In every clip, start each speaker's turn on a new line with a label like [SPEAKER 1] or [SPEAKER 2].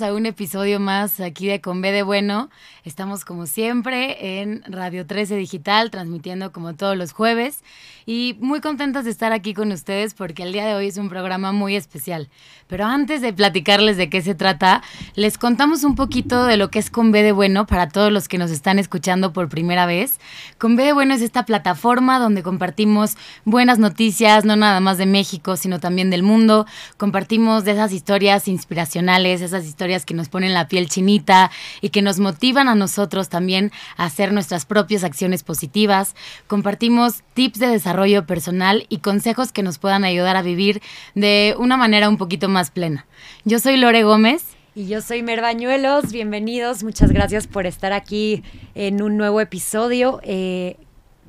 [SPEAKER 1] a un episodio más aquí de Con B de Bueno. Estamos como siempre en Radio 13 Digital, transmitiendo como todos los jueves y muy contentos de estar aquí con ustedes porque el día de hoy es un programa muy especial. Pero antes de platicarles de qué se trata, les contamos un poquito de lo que es Con B de Bueno para todos los que nos están escuchando por primera vez. Con B de Bueno es esta plataforma donde compartimos buenas noticias, no nada más de México, sino también del mundo. Compartimos de esas historias inspiracionales, esas historias que nos ponen la piel chinita y que nos motivan a nosotros también a hacer nuestras propias acciones positivas. Compartimos tips de desarrollo personal y consejos que nos puedan ayudar a vivir de una manera un poquito más plena. Yo soy Lore Gómez.
[SPEAKER 2] Y yo soy Merbañuelos, bienvenidos, muchas gracias por estar aquí en un nuevo episodio. Eh,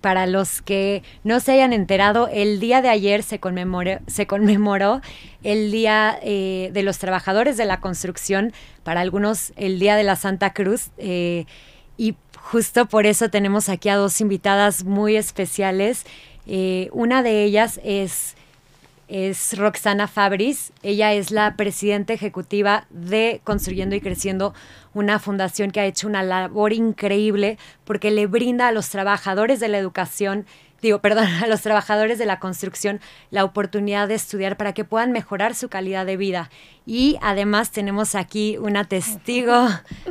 [SPEAKER 2] para los que no se hayan enterado, el día de ayer se conmemoró, el Día eh, de los Trabajadores de la Construcción, para algunos el Día de la Santa Cruz. Eh, y justo por eso tenemos aquí a dos invitadas muy especiales. Eh, una de ellas es es Roxana Fabris. Ella es la presidenta ejecutiva de Construyendo y Creciendo, una fundación que ha hecho una labor increíble porque le brinda a los trabajadores de la educación digo, perdón, a los trabajadores de la construcción la oportunidad de estudiar para que puedan mejorar su calidad de vida. Y además tenemos aquí una testigo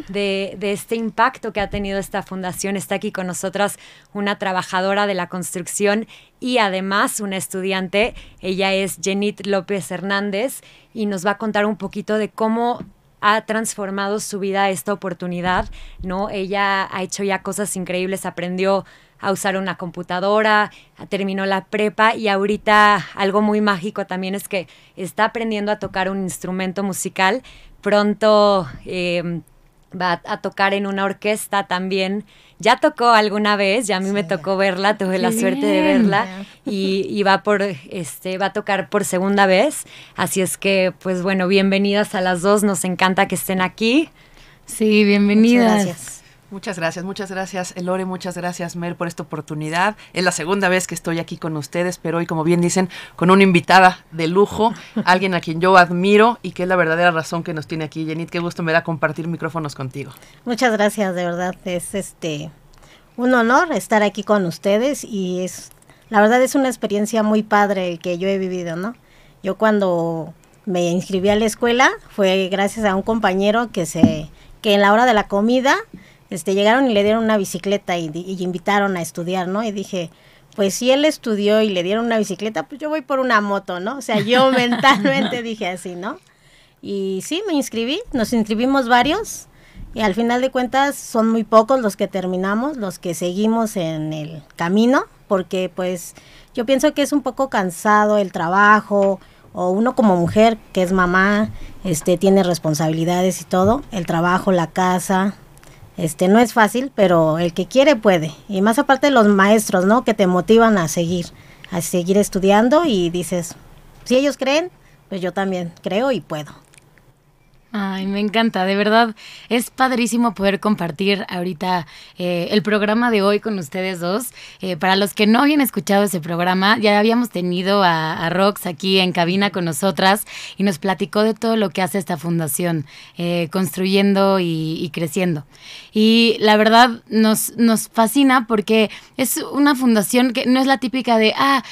[SPEAKER 2] de, este impacto que ha tenido esta fundación. Está aquí con nosotras una trabajadora de la construcción y además una estudiante. Ella es Jenit López Hernández y nos va a contar un poquito de cómo ha transformado su vida esta oportunidad, ¿no? Ella ha hecho ya cosas increíbles, aprendió a usar una computadora, terminó la prepa y ahorita algo muy mágico también es que está aprendiendo a tocar un instrumento musical. Pronto em, va a tocar en una orquesta también. Ya tocó alguna vez, ya a mí me tocó verla, tuve la suerte de verla y, va por este va a tocar por segunda vez. Así es que pues bueno, bienvenidas a las dos, nos encanta que estén aquí.
[SPEAKER 1] Sí, bienvenidas.
[SPEAKER 3] gracias. Muchas gracias, muchas gracias Elore, muchas gracias Mer por esta oportunidad. Es la segunda vez que estoy aquí con ustedes, pero hoy, como bien dicen, con una invitada de lujo, alguien a quien yo admiro y que es la verdadera razón que nos tiene aquí. Jenit, qué gusto me da compartir micrófonos contigo.
[SPEAKER 4] Muchas gracias, de verdad, es este un honor estar aquí con ustedes y es, la verdad es una experiencia muy padre que yo he vivido, ¿no? Yo cuando me inscribí a la escuela fue gracias a un compañero que se que en la hora de la comida este, llegaron y le dieron una bicicleta y, invitaron a estudiar, ¿no? Y dije, pues si él estudió y le dieron una bicicleta, pues yo voy por una moto, ¿no? O sea, yo mentalmente dije así, ¿no? Y sí, me inscribí, nos inscribimos varios y al final de cuentas son muy pocos los que terminamos, los que seguimos en el camino, porque pues yo pienso que es un poco cansado el trabajo o uno como mujer que es mamá, este tiene responsabilidades y todo, el trabajo, la casa, este no es fácil, pero el que quiere puede. Y más aparte los maestros, ¿no? Que te motivan a seguir, a seguir estudiando y dices, si ellos creen, pues yo también creo y puedo.
[SPEAKER 1] Ay, me encanta, de verdad. Es padrísimo poder compartir ahorita eh, el programa de hoy con ustedes dos. Eh, para los que no habían escuchado ese programa, ya habíamos tenido a, Rox aquí en cabina con nosotras y nos platicó de todo lo que hace esta fundación, eh, construyendo y, creciendo. Y la verdad nos, nos fascina porque es una fundación que no es la típica de, ah,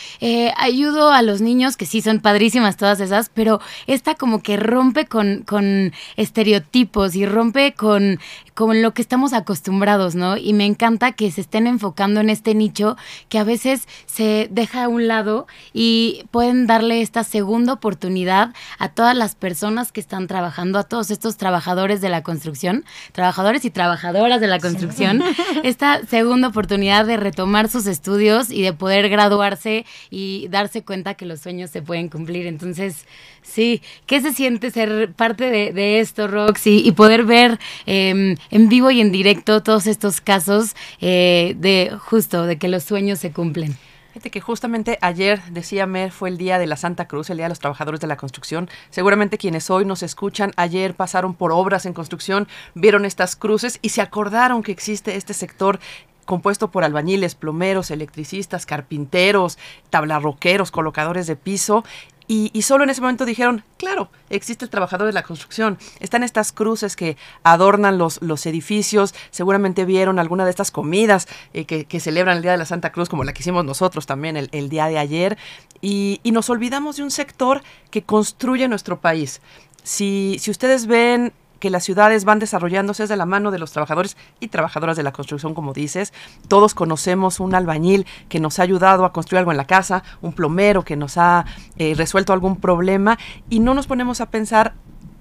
[SPEAKER 1] ayudo a los niños, que sí son padrísimas todas esas, pero esta como que rompe con, con estereotipos y rompe con, con lo que estamos acostumbrados, ¿no? Y me encanta que se estén enfocando en este nicho que a veces se deja a un lado y pueden darle esta segunda oportunidad a todas las personas que están trabajando, a todos estos trabajadores de la construcción, trabajadores y trabajadoras de la construcción, esta segunda oportunidad de retomar sus estudios y de poder graduarse y darse cuenta que los sueños se pueden cumplir. Entonces, sí, ¿qué se siente ser parte de de esto, Roxy, y poder ver em, en vivo y en directo todos estos casos eh, de justo, de que los sueños se cumplen.
[SPEAKER 3] Fíjate que justamente ayer, decía Mer, fue el día de la Santa Cruz, el día de los trabajadores de la construcción. Seguramente quienes hoy nos escuchan, ayer pasaron por obras en construcción, vieron estas cruces y se acordaron que existe este sector compuesto por albañiles, plomeros, electricistas, carpinteros, tablarroqueros, colocadores de piso Y, solo en ese momento dijeron, claro, existe el trabajador de la construcción, están estas cruces que adornan los, los edificios, seguramente vieron alguna de estas comidas eh, que, celebran el Día de la Santa Cruz, como la que hicimos nosotros también el, día de ayer, y, y, nos olvidamos de un sector que construye nuestro país. Si, si ustedes ven que las ciudades van desarrollándose de la mano de los trabajadores y trabajadoras de la construcción, como dices. Todos conocemos un albañil que nos ha ayudado a construir algo en la casa, un plomero que nos ha eh, resuelto algún problema y no nos ponemos a pensar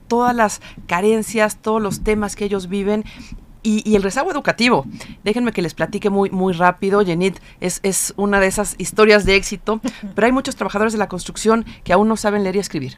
[SPEAKER 3] todas las carencias, todos los temas que ellos viven y, el rezago educativo. Déjenme que les platique muy, muy rápido. Jenit es, es una de esas historias de éxito, pero hay muchos trabajadores de la construcción que aún no saben leer y escribir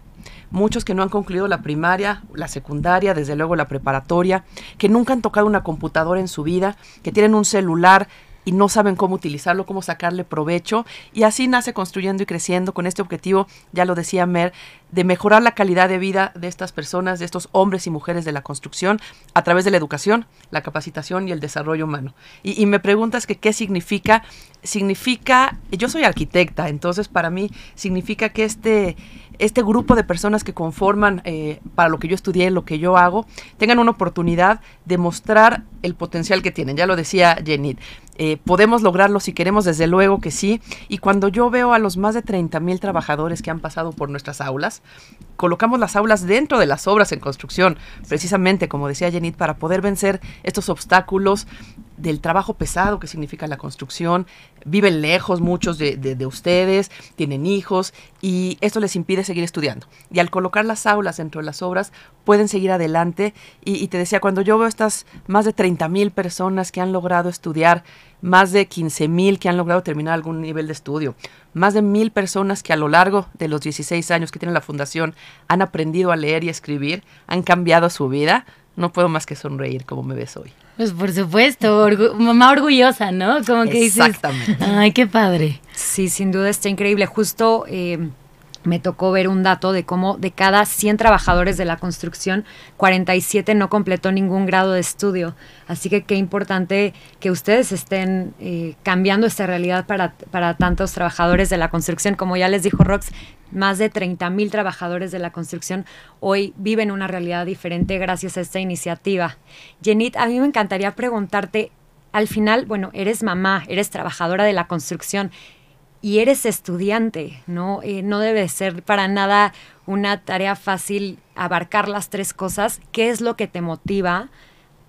[SPEAKER 3] muchos que no han concluido la primaria, la secundaria, desde luego la preparatoria, que nunca han tocado una computadora en su vida, que tienen un celular y no saben cómo utilizarlo, cómo sacarle provecho. Y así nace construyendo y creciendo con este objetivo, ya lo decía Mer, de mejorar la calidad de vida de estas personas, de estos hombres y mujeres de la construcción, a través de la educación, la capacitación y el desarrollo humano. Y, me preguntas que qué significa. Significa, yo soy arquitecta, entonces para mí significa que este, este grupo de personas que conforman eh, para lo que yo estudié, lo que yo hago, tengan una oportunidad de mostrar el potencial que tienen. Ya lo decía Jenny. Eh, podemos lograrlo si queremos, desde luego que sí. Y cuando yo veo a los más de 30 mil trabajadores que han pasado por nuestras aulas, colocamos las aulas dentro de las obras en construcción, precisamente como decía Jenny, para poder vencer estos obstáculos del trabajo pesado que significa la construcción. Viven lejos muchos de, de, ustedes, tienen hijos y esto les impide seguir estudiando. Y al colocar las aulas dentro de las obras, pueden seguir adelante. Y, y te decía, cuando yo veo estas más de 30 mil personas que han logrado estudiar, más de 15 mil que han logrado terminar algún nivel de estudio, más de mil personas que a lo largo de los 16 años que tiene la fundación han aprendido a leer y escribir, han cambiado su vida, no puedo más que sonreír como me ves hoy.
[SPEAKER 1] Pues por supuesto, mamá orgullosa, ¿no? Como que
[SPEAKER 3] Exactamente.
[SPEAKER 1] ay, qué padre.
[SPEAKER 2] Sí, sin duda está increíble. Justo eh, me tocó ver un dato de cómo de cada 100 trabajadores de la construcción, 47 no completó ningún grado de estudio. Así que qué importante que ustedes estén eh, cambiando esta realidad para, para tantos trabajadores de la construcción. Como ya les dijo Rox, más de 30 mil trabajadores de la construcción hoy viven una realidad diferente gracias a esta iniciativa. Jenit, a mí me encantaría preguntarte, al final, bueno, eres mamá, eres trabajadora de la construcción y eres estudiante, ¿no? Eh, no debe ser para nada una tarea fácil abarcar las tres cosas. ¿Qué es lo que te motiva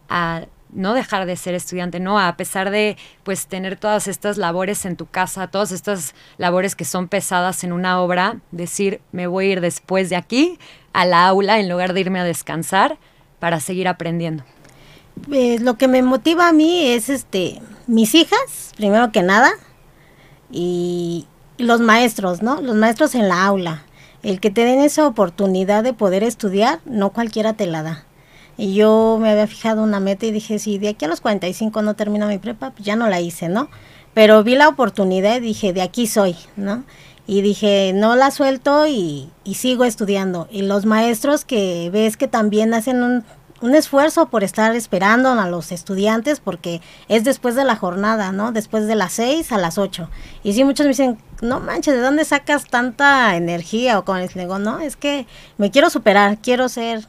[SPEAKER 2] a no dejar de ser estudiante, ¿no? A pesar de pues tener todas estas labores en tu casa, todas estas labores que son pesadas en una obra, decir, me voy a ir después de aquí a la aula en lugar de irme a descansar para seguir aprendiendo.
[SPEAKER 4] Pues, lo que me motiva a mí es este mis hijas, primero que nada, y los maestros, ¿no? Los maestros en la aula. El que te den esa oportunidad de poder estudiar, no cualquiera te la da. Y yo me había fijado una meta y dije, si de aquí a los 45 no termino mi prepa, pues ya no la hice, ¿no? Pero vi la oportunidad y dije, de aquí soy, ¿no? Y dije, no la suelto y, y sigo estudiando. Y los maestros que ves que también hacen un un esfuerzo por estar esperando a los estudiantes porque es después de la jornada, ¿no? Después de las 6 a las 8. Y sí, muchos me dicen, no manches, ¿de dónde sacas tanta energía? O con les digo, no, es que me quiero superar, quiero ser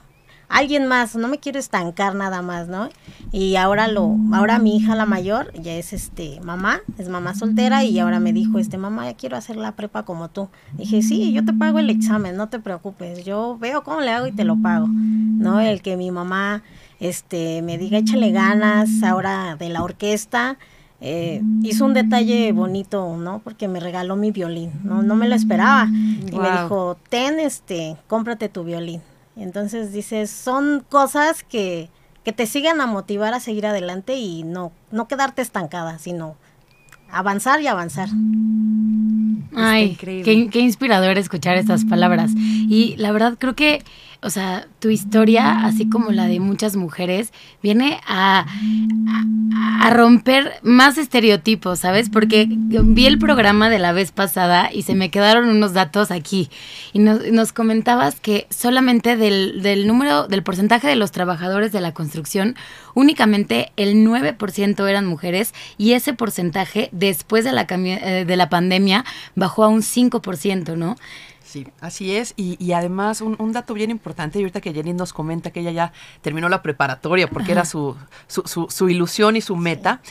[SPEAKER 4] alguien más, no me quiero estancar nada más, ¿no? Y ahora lo, ahora mi hija la mayor ya es este mamá, es mamá soltera y ahora me dijo, este mamá, ya quiero hacer la prepa como tú. Dije, sí, yo te pago el examen, no te preocupes, yo veo cómo le hago y te lo pago, ¿no? El que mi mamá este me diga échale ganas ahora de la orquesta. Eh, hizo un detalle bonito, ¿no? Porque me regaló mi violín, no, no me lo esperaba. Y me dijo, ten, este, cómprate tu violín. Entonces dices, son cosas que, que te siguen a motivar a seguir adelante y no, no quedarte estancada, sino avanzar y avanzar.
[SPEAKER 1] Ay, qué, qué inspirador escuchar estas palabras. Y la verdad creo que o sea, tu historia, así como la de muchas mujeres, viene a, romper más estereotipos, ¿sabes? Porque vi el programa de la vez pasada y se me quedaron unos datos aquí. Y nos, nos comentabas que solamente del, del, número, del porcentaje de los trabajadores de la construcción, únicamente el 9% eran mujeres y ese porcentaje después de la, eh, de la pandemia bajó a un 5%, ¿no?
[SPEAKER 3] Sí, así es. Y, además, un, dato bien importante, y ahorita que Jenny nos comenta que ella ya terminó la preparatoria porque era su, su, su, ilusión y su meta,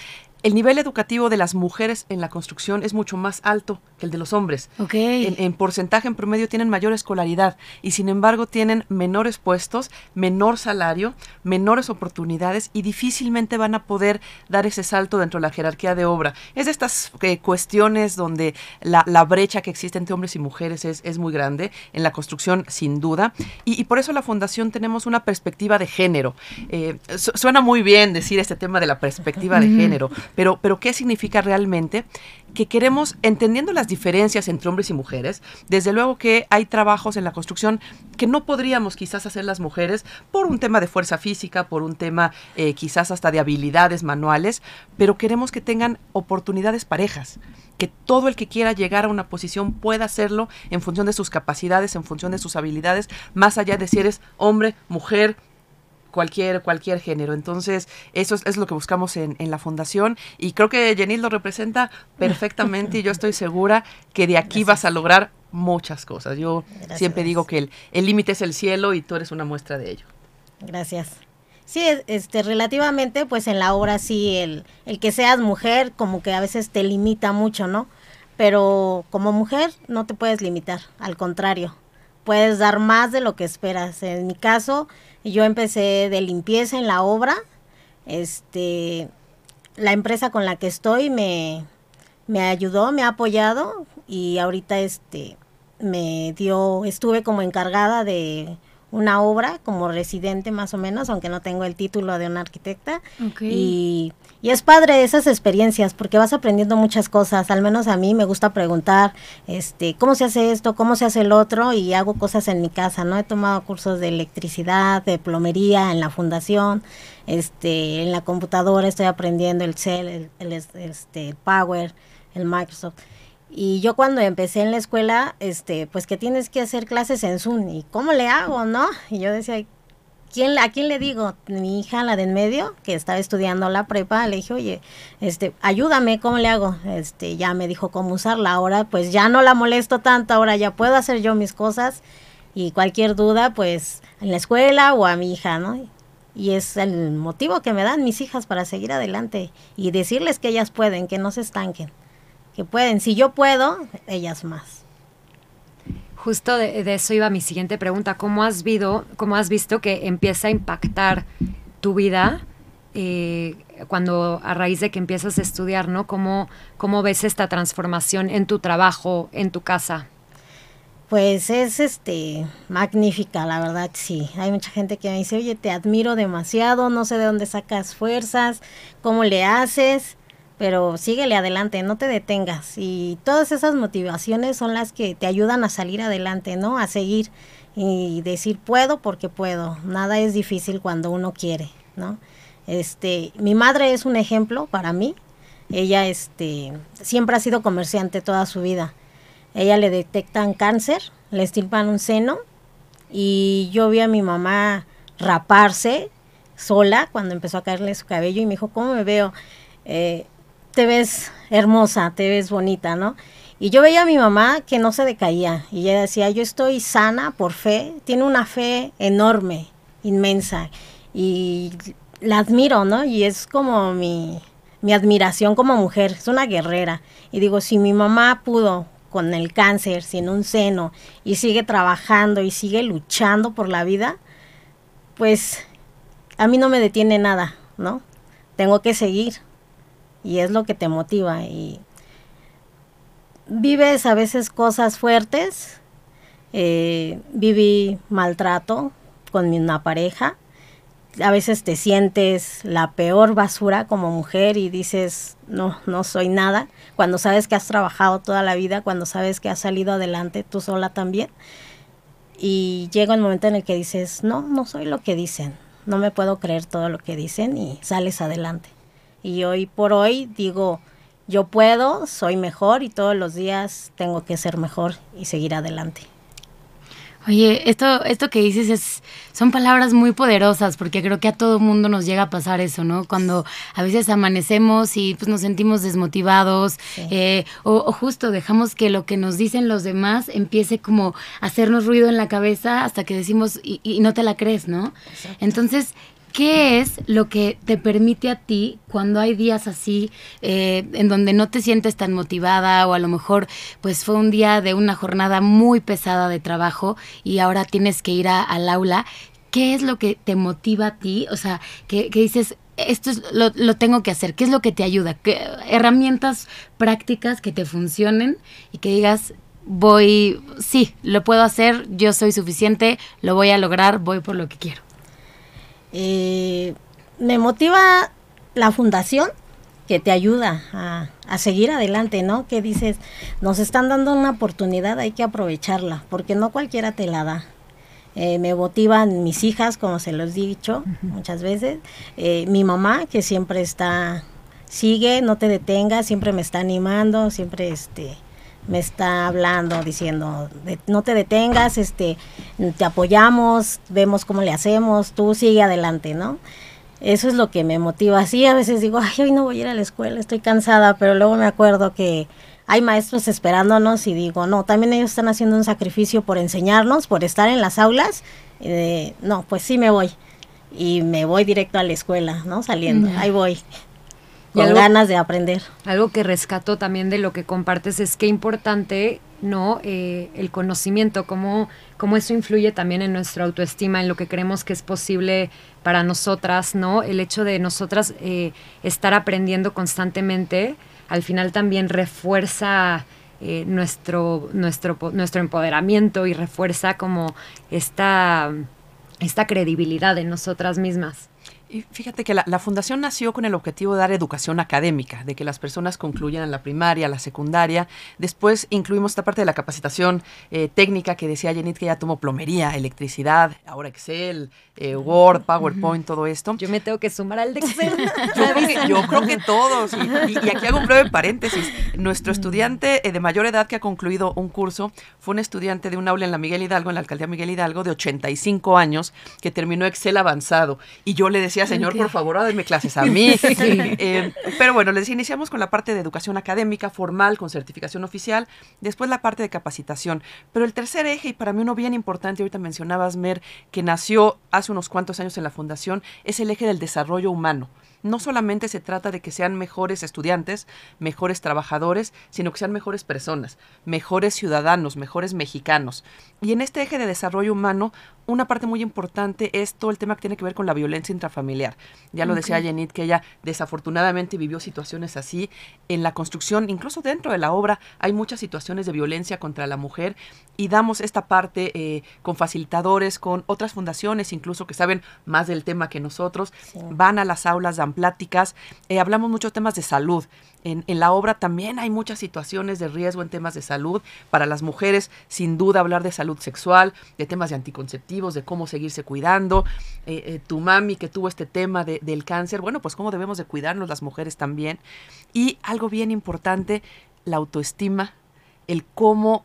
[SPEAKER 3] el nivel educativo de las mujeres en la construcción es mucho más alto que el de los hombres. En, porcentaje, en promedio, tienen mayor escolaridad y sin embargo tienen menores puestos, menor salario, menores oportunidades y difícilmente van a poder dar ese salto dentro de la jerarquía de obra. Es de estas eh, cuestiones donde la, brecha que existe entre hombres y mujeres es, muy grande, en la construcción sin duda. Y, por eso la Fundación tenemos una perspectiva de género. Eh, suena muy bien decir este tema de la perspectiva de género, pero, pero ¿qué significa realmente? Que queremos, entendiendo las diferencias entre hombres y mujeres, desde luego que hay trabajos en la construcción que no podríamos quizás hacer las mujeres por un tema de fuerza física, por un tema eh, quizás hasta de habilidades manuales, pero queremos que tengan oportunidades parejas que todo el que quiera llegar a una posición pueda hacerlo en función de sus capacidades, en función de sus habilidades, más allá de si eres hombre, mujer, cualquier, cualquier género. Entonces, eso es, lo que buscamos en, la fundación y creo que Jenny lo representa perfectamente y yo estoy segura que de aquí vas a lograr muchas cosas. Yo siempre digo que el límite es el cielo y tú eres una muestra de ello.
[SPEAKER 4] Gracias. Sí, este, relativamente, pues en la obra sí, el, el que seas mujer como que a veces te limita mucho, ¿no? Pero como mujer no te puedes limitar, al contrario, puedes dar más de lo que esperas. En mi caso, yo empecé de limpieza en la obra. Este, la empresa con la que estoy me, me ayudó, me ha apoyado y ahorita este me dio, estuve como encargada de una obra como residente más o menos, aunque no tengo el título de una arquitecta. Y, y, es padre esas experiencias porque vas aprendiendo muchas cosas. Al menos a mí me gusta preguntar, este, ¿cómo se hace esto? ¿Cómo se hace el otro? Y hago cosas en mi casa, ¿no? He tomado cursos de electricidad, de plomería en la fundación, este, en la computadora estoy aprendiendo el Cell, el, el, este, el Power, el Microsoft. Y yo cuando empecé en la escuela, este, pues que tienes que hacer clases en Zoom, ¿y cómo le hago, no? Y yo decía, ¿quién, ¿a quién le digo? Mi hija, la de en medio, que estaba estudiando la prepa, le dije, oye, este, ayúdame, ¿cómo le hago? Este, ya me dijo cómo usarla, ahora pues ya no la molesto tanto, ahora ya puedo hacer yo mis cosas y cualquier duda, pues en la escuela o a mi hija, ¿no? Y es el motivo que me dan mis hijas para seguir adelante y decirles que ellas pueden, que no se estanquen que pueden. Si yo puedo, ellas más.
[SPEAKER 2] Justo de, eso iba mi siguiente pregunta. ¿Cómo has, visto, cómo has visto que empieza a impactar tu vida eh, cuando a raíz de que empiezas a estudiar, ¿no? ¿Cómo, ¿Cómo ves esta transformación en tu trabajo, en tu casa?
[SPEAKER 4] Pues es este magnífica, la verdad, sí. Hay mucha gente que me dice, oye, te admiro demasiado, no sé de dónde sacas fuerzas, cómo le haces pero síguele adelante, no te detengas. Y todas esas motivaciones son las que te ayudan a salir adelante, ¿no? A seguir y decir puedo porque puedo. Nada es difícil cuando uno quiere, ¿no? Este, mi madre es un ejemplo para mí. Ella este siempre ha sido comerciante toda su vida. Ella le detectan cáncer, le estirpan un seno y yo vi a mi mamá raparse sola cuando empezó a caerle su cabello y me dijo, ¿cómo me veo? Eh, te ves hermosa, te ves bonita, ¿no? Y yo veía a mi mamá que no se decaía y ella decía, yo estoy sana por fe, tiene una fe enorme, inmensa y la admiro, ¿no? Y es como mi, mi admiración como mujer, es una guerrera. Y digo, si mi mamá pudo con el cáncer, sin un seno, y sigue trabajando y sigue luchando por la vida, pues a mí no me detiene nada, ¿no? Tengo que seguir y es lo que te motiva y vives a veces cosas fuertes, eh, viví maltrato con una pareja, a veces te sientes la peor basura como mujer y dices, no, no soy nada, cuando sabes que has trabajado toda la vida, cuando sabes que has salido adelante tú sola también. Y llega el momento en el que dices, no, no soy lo que dicen, no me puedo creer todo lo que dicen y sales adelante. Y hoy por hoy digo, yo puedo, soy mejor y todos los días tengo que ser mejor y seguir adelante.
[SPEAKER 1] Oye, esto, esto que dices es, son palabras muy poderosas, porque creo que a todo mundo nos llega a pasar eso, ¿no? Cuando a veces amanecemos y pues nos sentimos desmotivados, eh, o, justo dejamos que lo que nos dicen los demás empiece como a hacernos ruido en la cabeza hasta que decimos y, y no te la crees, ¿no? Entonces, ¿Qué es lo que te permite a ti cuando hay días así eh, en donde no te sientes tan motivada o a lo mejor pues fue un día de una jornada muy pesada de trabajo y ahora tienes que ir al aula? ¿Qué es lo que te motiva a ti? O sea, que, dices, esto es, lo, lo, tengo que hacer. ¿Qué es lo que te ayuda? ¿Qué, herramientas prácticas que te funcionen y que digas, voy, sí, lo puedo hacer, yo soy suficiente, lo voy a lograr, voy por lo que quiero.
[SPEAKER 4] Eh, me motiva la fundación que te ayuda a, seguir adelante, ¿no? Que dices, nos están dando una oportunidad, hay que aprovecharla, porque no cualquiera te la da. Eh, me motivan mis hijas, como se los he dicho muchas veces, eh, mi mamá, que siempre está, sigue, no te detengas, siempre me está animando, siempre este, me está hablando, diciendo, no te detengas, este, te apoyamos, vemos cómo le hacemos, tú sigue adelante, ¿no? Eso es lo que me motiva. Sí, a veces digo, ay, hoy no voy a ir a la escuela, estoy cansada, pero luego me acuerdo que hay maestros esperándonos y digo, no, también ellos están haciendo un sacrificio por enseñarnos, por estar en las aulas. no, pues sí me voy. Y me voy directo a la escuela, ¿no? Saliendo, ahí voy con ganas de aprender.
[SPEAKER 2] Algo que rescato también de lo que compartes es que importante, ¿no? Eh, el conocimiento, cómo, cómo eso influye también en nuestra autoestima, en lo que creemos que es posible para nosotras, ¿no? El hecho de nosotras eh, estar aprendiendo constantemente, al final también refuerza eh, nuestro, nuestro, nuestro empoderamiento y refuerza como esta, esta credibilidad en nosotras mismas.
[SPEAKER 3] Y fíjate que la, fundación nació con el objetivo de dar educación académica, de que las personas concluyan la primaria, la secundaria. Después incluimos esta parte de la capacitación eh, técnica que decía Jenit que ya tomó plomería, electricidad, ahora Excel, eh, Word, PowerPoint, todo esto.
[SPEAKER 2] Yo me tengo que sumar al de Excel.
[SPEAKER 3] yo, creo que, todos. Y, aquí hago un breve paréntesis. Nuestro estudiante eh, de mayor edad que ha concluido un curso fue un estudiante de un aula en la Miguel Hidalgo, en la alcaldía Miguel Hidalgo, de 85 años, que terminó Excel avanzado. Y yo le decía señor, por favor, denme clases a mí. Eh, pero bueno, les iniciamos con la parte de educación académica formal, con certificación oficial, después la parte de capacitación. Pero el tercer eje, y para mí uno bien importante, ahorita mencionabas, Mer, que nació hace unos cuantos años en la fundación, es el eje del desarrollo humano no solamente se trata de que sean mejores estudiantes, mejores trabajadores, sino que sean mejores personas, mejores ciudadanos, mejores mexicanos. Y en este eje de desarrollo humano, una parte muy importante es todo el tema que tiene que ver con la violencia intrafamiliar. Ya lo decía Jenit, que ella desafortunadamente vivió situaciones así. En la construcción, incluso dentro de la obra, hay muchas situaciones de violencia contra la mujer y damos esta parte eh, con facilitadores, con otras fundaciones, incluso que saben más del tema que nosotros. Van a las aulas, dan pláticas, eh, hablamos muchos temas de salud. En, la obra también hay muchas situaciones de riesgo en temas de salud. Para las mujeres, sin duda, hablar de salud sexual, de temas de anticonceptivos, de cómo seguirse cuidando. Eh, eh, tu mami que tuvo este tema del cáncer, bueno, pues cómo debemos de cuidarnos las mujeres también. Y algo bien importante, la autoestima, el cómo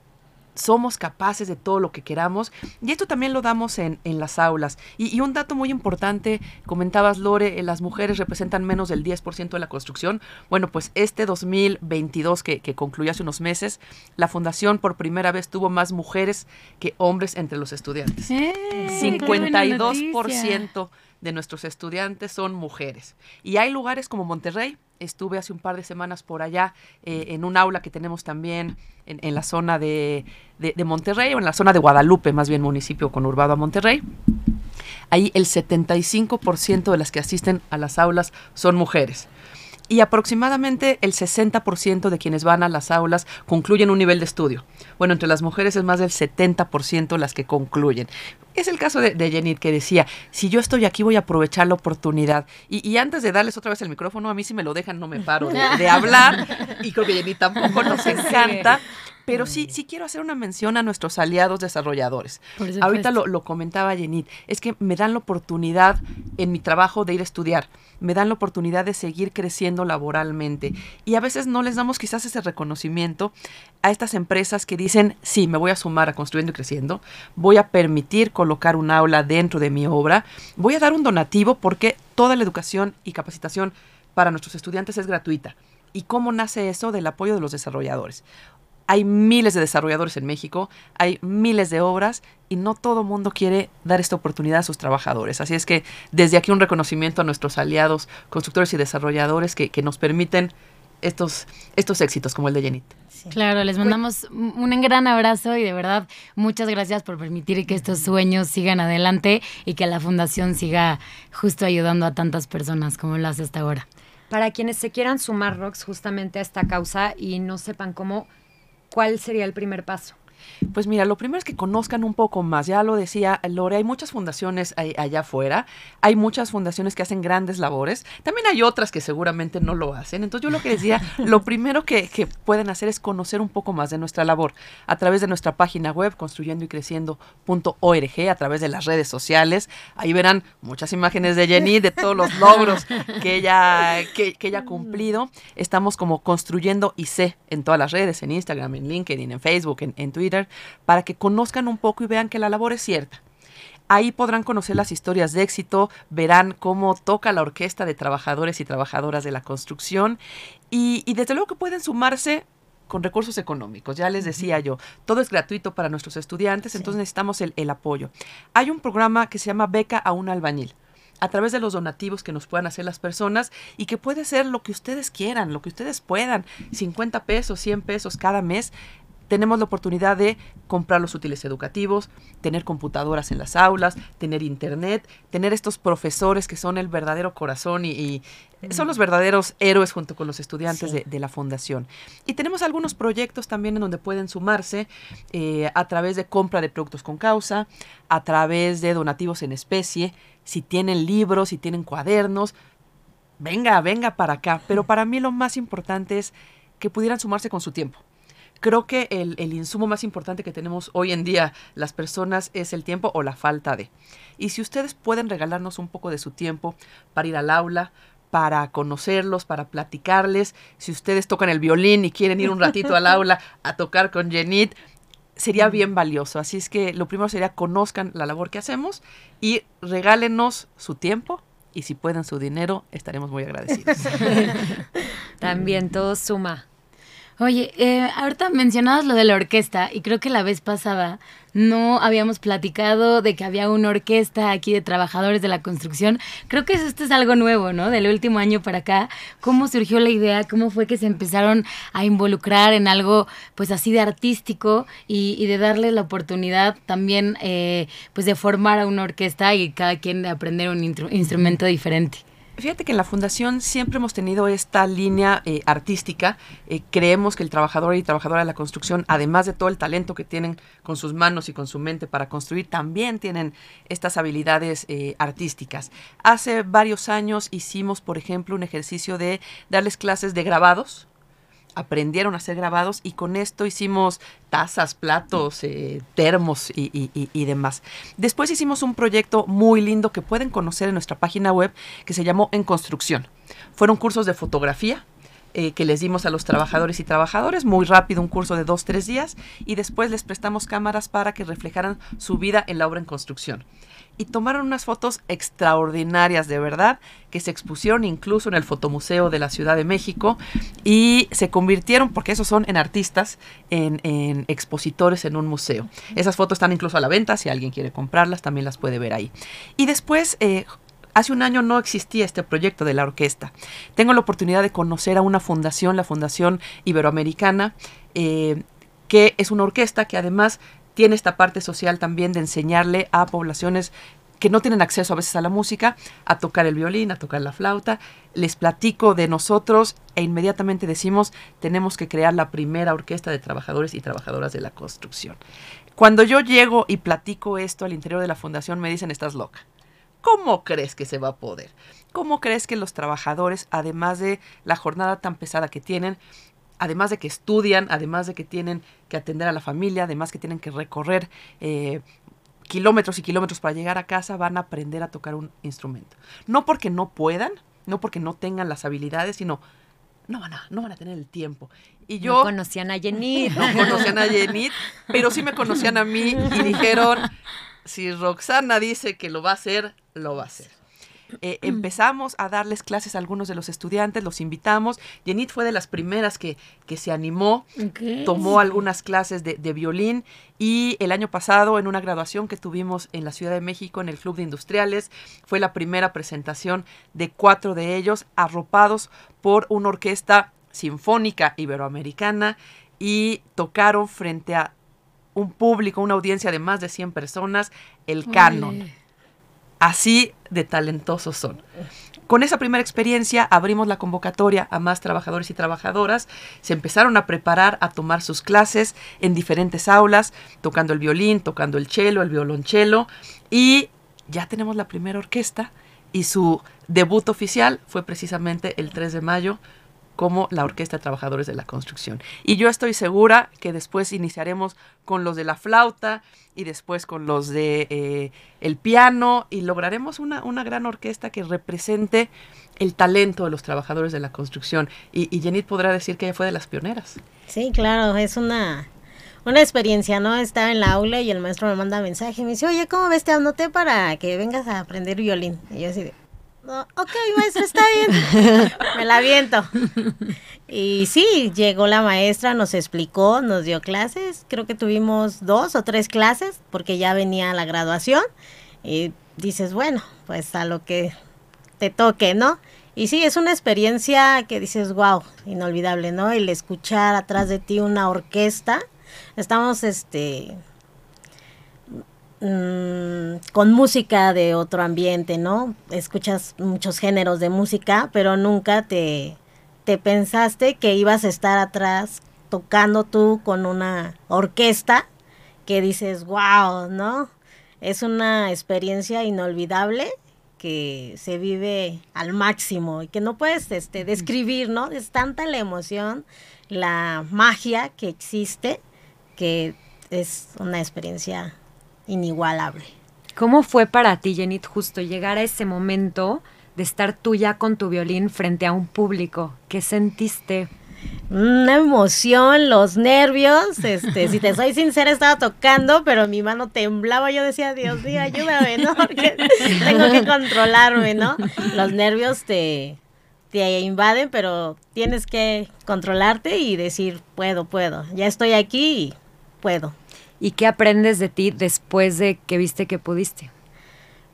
[SPEAKER 3] somos capaces de todo lo que queramos. Y esto también lo damos en, en las aulas. Y, un dato muy importante, comentabas Lore, eh, las mujeres representan menos del 10% de la construcción. Bueno, pues este 2022 que, que concluyó hace unos meses, la fundación por primera vez tuvo más mujeres que hombres entre los estudiantes. 52% de nuestros estudiantes son mujeres. Y hay lugares como Monterrey, estuve hace un par de semanas por allá eh, en un aula que tenemos también en, la zona de, de, Monterrey, o en la zona de Guadalupe, más bien municipio conurbado a Monterrey. Ahí el 75% de las que asisten a las aulas son mujeres y aproximadamente el 60% de quienes van a las aulas concluyen un nivel de estudio. Bueno, entre las mujeres es más del 70% las que concluyen. Es el caso de, de Jenit que decía, si yo estoy aquí voy a aprovechar la oportunidad. Y, antes de darles otra vez el micrófono, a mí si me lo dejan no me paro de, hablar. Y creo que Jenit tampoco nos encanta. Pero sí, sí quiero hacer una mención a nuestros aliados desarrolladores. Ahorita lo, lo comentaba Jenit, es que me dan la oportunidad en mi trabajo de ir a estudiar, me dan la oportunidad de seguir creciendo laboralmente y a veces no les damos quizás ese reconocimiento a estas empresas que dicen, sí, me voy a sumar a construyendo y creciendo, voy a permitir colocar un aula dentro de mi obra, voy a dar un donativo porque toda la educación y capacitación para nuestros estudiantes es gratuita. ¿Y cómo nace eso? Del apoyo de los desarrolladores. Hay miles de desarrolladores en México, hay miles de obras y no todo mundo quiere dar esta oportunidad a sus trabajadores. Así es que desde aquí un reconocimiento a nuestros aliados, constructores y desarrolladores que, que nos permiten estos, estos éxitos como el de Jenit.
[SPEAKER 1] Claro, les mandamos un gran abrazo y de verdad muchas gracias por permitir que estos sueños sigan adelante y que la fundación siga justo ayudando a tantas personas como lo hace hasta ahora.
[SPEAKER 2] Para quienes se quieran sumar, Rox, justamente a esta causa y no sepan cómo, ¿cuál sería el primer paso?
[SPEAKER 3] Pues mira, lo primero es que conozcan un poco más. Ya lo decía Lore, hay muchas fundaciones allá afuera, hay muchas fundaciones que hacen grandes labores, también hay otras que seguramente no lo hacen. Entonces yo lo que decía, lo primero que, pueden hacer es conocer un poco más de nuestra labor a través de nuestra página web, construyendo y creciendo.org, a través de las redes sociales. Ahí verán muchas imágenes de Jenny, de todos los logros que ella, que, ella ha cumplido. Estamos como construyendo IC en todas las redes, en Instagram, en LinkedIn, en Facebook, en Twitter para que conozcan un poco y vean que la labor es cierta. Ahí podrán conocer las historias de éxito, verán cómo toca la orquesta de trabajadores y trabajadoras de la construcción y, desde luego que pueden sumarse con recursos económicos. Ya les decía yo, todo es gratuito para nuestros estudiantes, entonces necesitamos el, el, apoyo. Hay un programa que se llama Beca a un albañil a través de los donativos que nos puedan hacer las personas y que puede ser lo que ustedes quieran, lo que ustedes puedan, 50 pesos, 100 pesos cada mes tenemos la oportunidad de comprar los útiles educativos, tener computadoras en las aulas, tener internet, tener estos profesores que son el verdadero corazón y, son los verdaderos héroes junto con los estudiantes de, la fundación. Y tenemos algunos proyectos también en donde pueden sumarse eh, a través de compra de productos con causa, a través de donativos en especie, si tienen libros, si tienen cuadernos, venga, venga para acá. Pero para mí lo más importante es que pudieran sumarse con su tiempo creo que el, el, insumo más importante que tenemos hoy en día las personas es el tiempo o la falta de. Y si ustedes pueden regalarnos un poco de su tiempo para ir al aula, para conocerlos, para platicarles, si ustedes tocan el violín y quieren ir un ratito al aula a tocar con Jenit, sería bien valioso. Así es que lo primero sería conozcan la labor que hacemos y regálenos su tiempo y si pueden su dinero, estaremos muy agradecidos.
[SPEAKER 2] También todo suma.
[SPEAKER 1] Oye, eh, ahorita mencionabas lo de la orquesta y creo que la vez pasada no habíamos platicado de que había una orquesta aquí de trabajadores de la construcción. Creo que esto es algo nuevo, ¿no? Del último año para acá. ¿Cómo surgió la idea? ¿Cómo fue que se empezaron a involucrar en algo pues así de artístico y, de darle la oportunidad también eh, pues de formar a una orquesta y cada quien de aprender un instrumento diferente?
[SPEAKER 3] Fíjate que en la fundación siempre hemos tenido esta línea eh, artística. Eh, creemos que el trabajador y trabajadora de la construcción, además de todo el talento que tienen con sus manos y con su mente para construir, también tienen estas habilidades eh, artísticas. Hace varios años hicimos, por ejemplo, un ejercicio de darles clases de grabados aprendieron a ser grabados y con esto hicimos tazas, platos, eh, termos y, demás. Después hicimos un proyecto muy lindo que pueden conocer en nuestra página web que se llamó En Construcción. Fueron cursos de fotografía, eh, que les dimos a los trabajadores y trabajadores, muy rápido, un curso de dos, tres días, y después les prestamos cámaras para que reflejaran su vida en la obra en construcción y tomaron unas fotos extraordinarias de verdad que se expusieron incluso en el Fotomuseo de la Ciudad de México y se convirtieron, porque esos son en artistas, en, expositores en un museo. Esas fotos están incluso a la venta, si alguien quiere comprarlas también las puede ver ahí. Y después... Eh, hace un año no existía este proyecto de la orquesta. Tengo la oportunidad de conocer a una fundación, la Fundación Iberoamericana, eh, que es una orquesta que además tiene esta parte social también de enseñarle a poblaciones que no tienen acceso a veces a la música, a tocar el violín, a tocar la flauta. Les platico de nosotros e inmediatamente decimos, tenemos que crear la primera orquesta de trabajadores y trabajadoras de la construcción. Cuando yo llego y platico esto al interior de la fundación, me dicen, estás loca. ¿Cómo crees que se va a poder? ¿Cómo crees que los trabajadores, además de la jornada tan pesada que tienen, además de que estudian, además de que tienen que atender a la familia, además que tienen que recorrer eh, kilómetros y kilómetros para llegar a casa, van a aprender a tocar un instrumento. No porque no puedan, no porque no tengan las habilidades, sino no van a, no van a tener el tiempo. Y yo
[SPEAKER 2] no conocían a Jenny.
[SPEAKER 3] No conocían a Jenny, pero sí me conocían a mí y dijeron, si Roxana dice que lo va a hacer, lo va a hacer. Eh, empezamos a darles clases a algunos de los estudiantes, los invitamos. Jenit fue de las primeras que, que se animó, tomó algunas clases de, de, violín y el año pasado en una graduación que tuvimos en la Ciudad de México en el Club de Industriales fue la primera presentación de cuatro de ellos arropados por una orquesta sinfónica iberoamericana y tocaron frente a un público, una audiencia de más de 100 personas, el canon. Así de talentosos son. Con esa primera experiencia abrimos la convocatoria a más trabajadores y trabajadoras. Se empezaron a preparar a tomar sus clases en diferentes aulas, tocando el violín, tocando el cello, el violonchelo. Y ya tenemos la primera orquesta y su debut oficial fue precisamente el 3 de mayo como la Orquesta de Trabajadores de la Construcción. Y yo estoy segura que después iniciaremos con los de la flauta y después con los de eh, el piano y lograremos una, una, gran orquesta que represente el talento de los trabajadores de la construcción. Y, y podrá decir que ella fue de las pioneras.
[SPEAKER 4] Sí, claro, es una, una experiencia, ¿no? Estaba en la aula y el maestro me manda mensaje y me dice, oye, ¿cómo ves? Te anoté para que vengas a aprender violín. Y yo así de, ok, maestra, está bien. Me la aviento. Y sí, llegó la maestra, nos explicó, nos dio clases. Creo que tuvimos dos o tres clases porque ya venía la graduación. Y dices, bueno, pues a lo que te toque, ¿no? Y sí, es una experiencia que dices, wow, inolvidable, ¿no? El escuchar atrás de ti una orquesta. Estamos, este, Mm, con música de otro ambiente, ¿no? Escuchas muchos géneros de música, pero nunca te, te pensaste que ibas a estar atrás tocando tú con una orquesta que dices, wow, ¿no? Es una experiencia inolvidable que se vive al máximo y que no puedes este, describir, ¿no? Es tanta la emoción, la magia que existe, que es una experiencia inigualable.
[SPEAKER 2] ¿Cómo fue para ti, Jenit, justo llegar a ese momento de estar tú ya con tu violín frente a un público? ¿Qué sentiste?
[SPEAKER 4] Una emoción, los nervios, este, si te soy sincera, estaba tocando, pero mi mano temblaba, yo decía, Dios mío, ayúdame, ¿no? Porque tengo que controlarme, ¿no? Los nervios te, te invaden, pero tienes que controlarte y decir, puedo, puedo, ya estoy aquí y puedo.
[SPEAKER 2] ¿Y qué aprendes de ti después de que viste que pudiste?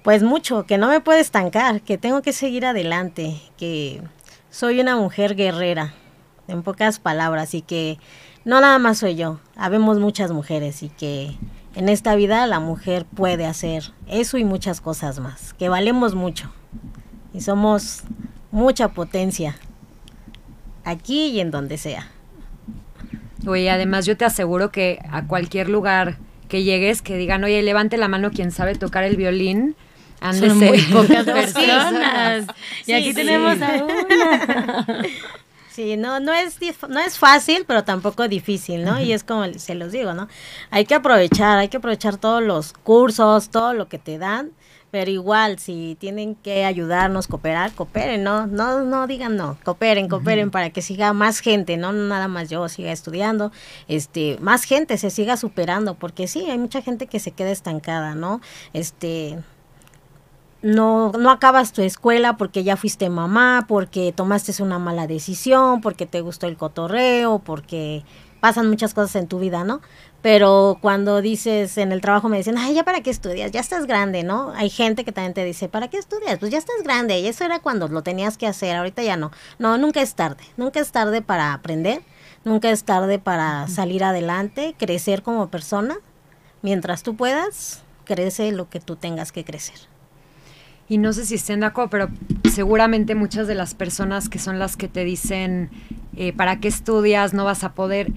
[SPEAKER 4] Pues mucho, que no me puedo estancar, que tengo que seguir adelante, que soy una mujer guerrera, en pocas palabras, y que no nada más soy yo, habemos muchas mujeres y que en esta vida la mujer puede hacer eso y muchas cosas más, que valemos mucho y somos mucha potencia aquí y en donde sea.
[SPEAKER 2] Oye, además yo te aseguro que a cualquier lugar que llegues, que digan, oye, levante la mano quien sabe tocar el violín.
[SPEAKER 1] Han Son muy pocas personas. y aquí tenemos a una.
[SPEAKER 4] Sí, no, no es, no es fácil, pero tampoco difícil, ¿no? Y es como se los digo, ¿no? Hay que aprovechar, hay que aprovechar todos los cursos, todo lo que te dan pero igual, si tienen que ayudarnos, cooperar, cooperen, ¿no? No, no digan no, cooperen, cooperen para que siga más gente, ¿no? No nada más yo siga estudiando, este, más gente se siga superando, porque sí, hay mucha gente que se queda estancada, ¿no? Este, no, no acabas tu escuela porque ya fuiste mamá, porque tomaste una mala decisión, porque te gustó el cotorreo, porque pasan muchas cosas en tu vida, ¿no? Pero cuando dices en el trabajo me dicen, ay, ya para qué estudias, ya estás grande, ¿no? Hay gente que también te dice, ¿para qué estudias? Pues ya estás grande, y eso era cuando lo tenías que hacer, ahorita ya no. No, nunca es tarde, nunca es tarde para aprender, nunca es tarde para salir adelante, crecer como persona. Mientras tú puedas, crece lo que tú tengas que crecer.
[SPEAKER 2] Y no sé si estén de acuerdo, pero seguramente muchas de las personas que son las que te dicen, eh, ¿para qué estudias? No vas a poder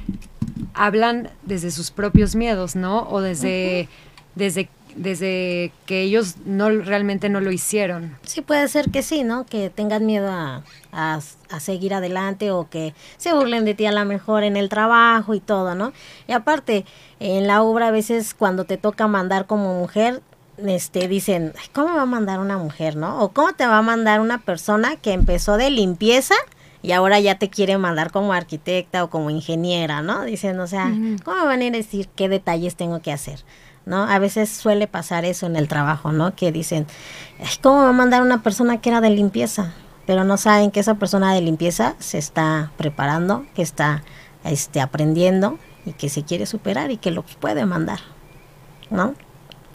[SPEAKER 2] hablan desde sus propios miedos, ¿no? O desde, desde desde que ellos no realmente no lo hicieron.
[SPEAKER 4] Sí, puede ser que sí, ¿no? Que tengan miedo a, a, seguir adelante o que se burlen de ti a lo mejor en el trabajo y todo, ¿no? Y aparte, en la obra a veces cuando te toca mandar como mujer, este, dicen, ¿cómo va a mandar una mujer, no? O ¿cómo te va a mandar una persona que empezó de limpieza y ahora ya te quiere mandar como arquitecta o como ingeniera, ¿no? Dicen, o sea, ¿cómo van a ir a decir qué detalles tengo que hacer? ¿No? A veces suele pasar eso en el trabajo, ¿no? Que dicen, ¿cómo va a mandar una persona que era de limpieza? Pero no saben que esa persona de limpieza se está preparando, que está este, aprendiendo y que se quiere superar y que lo puede mandar, ¿no?